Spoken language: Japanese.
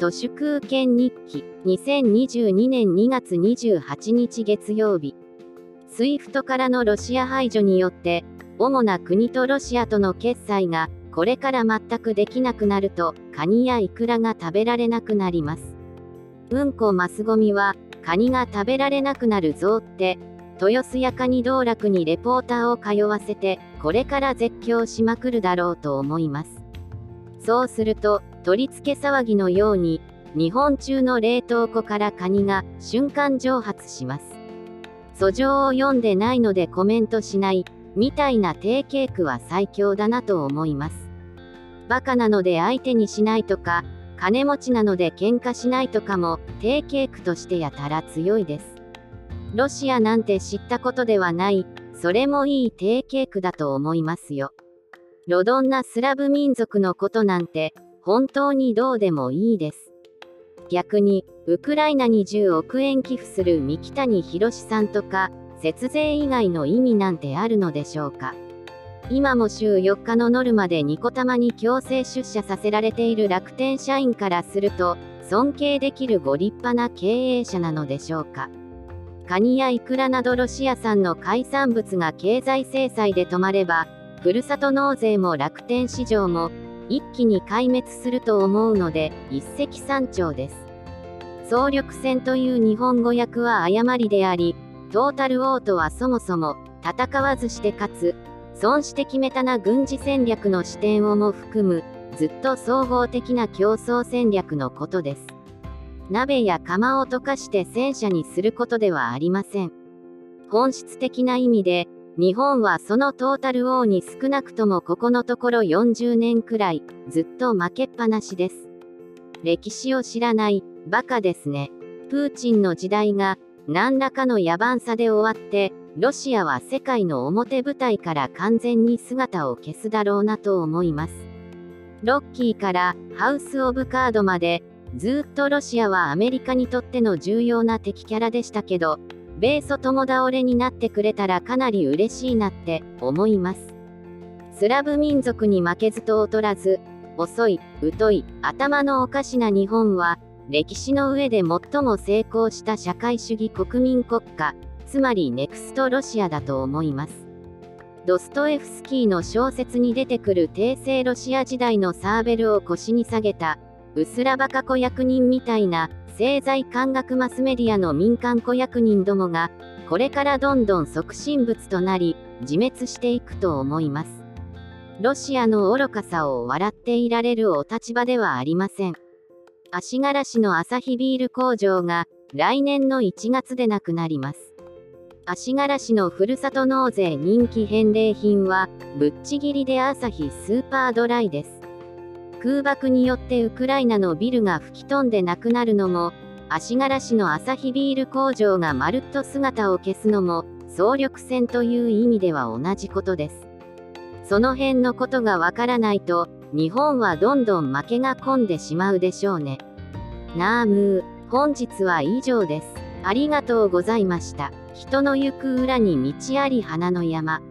都市空権日記2022年2月28日月曜日。SWIFT からのロシア排除によって主な国とロシアとの決済がこれから全くできなくなるとカニやイクラが食べられなくなります。うんこマスゴミはカニが食べられなくなるぞって豊洲やカニ道楽にレポーターを通わせてこれから絶叫しまくるだろうと思います。そうすると取り付け騒ぎのように日本中の冷凍庫からカニが瞬間蒸発します。訴状を読んでないのでコメントしないみたいな定型句は最強だなと思います。バカなので相手にしないとか金持ちなので喧嘩しないとかも定型句としてやたら強いです。ロシアなんて知ったことではないそれもいい定型句だと思いますよ。ロドンなスラブ民族のことなんて本当にどうでもいいです。逆に、ウクライナに10億円寄付する三木谷博さんとか、節税以外の意味なんてあるのでしょうか。今も週4日のノルマでニコ玉に強制出社させられている楽天社員からすると、尊敬できるご立派な経営者なのでしょうか。カニやイクラなどロシア産の海産物が経済制裁で止まれば、ふるさと納税も楽天市場も一気に壊滅すると思うので一石三鳥です。総力戦という日本語訳は誤りでありトータルオートはそもそも戦わずして勝つ。損して決めたな軍事戦略の視点をも含むずっと総合的な競争戦略のことです。鍋や釜を溶かして戦車にすることではありません。本質的な意味で日本はそのトータル王に少なくともここのところ40年くらいずっと負けっぱなしです。歴史を知らないバカですね。プーチンの時代が何らかの野蛮さで終わってロシアは世界の表舞台から完全に姿を消すだろうなと思います。ロッキーからハウス・オブ・カードまでずっとロシアはアメリカにとっての重要な敵キャラでしたけど米ソ共倒れになってくれたらかなり嬉しいなって思います。スラブ民族に負けずと劣らず、遅い、疎い、頭のおかしな日本は、歴史の上で最も成功した社会主義国民国家、つまりネクストロシアだと思います。ドストエフスキーの小説に出てくる帝政ロシア時代のサーベルを腰に下げた、うすらバカ子役人みたいな政財官学マスメディアの民間子役人どもが、これからどんどん促進物となり、自滅していくと思います。ロシアの愚かさを笑っていられるお立場ではありません。足柄市のアサヒビール工場が来年の1月でなくなります。足柄市のふるさと納税人気返礼品はぶっちぎりでアサヒスーパードライです。空爆によってウクライナのビルが吹き飛んでなくなるのも、足柄市のアサヒビール工場がまるっと姿を消すのも、総力戦という意味では同じことです。その辺のことがわからないと、日本はどんどん負けが込んでしまうでしょうね。なあムー、本日は以上です。ありがとうございました。人の行く裏に道あり花の山。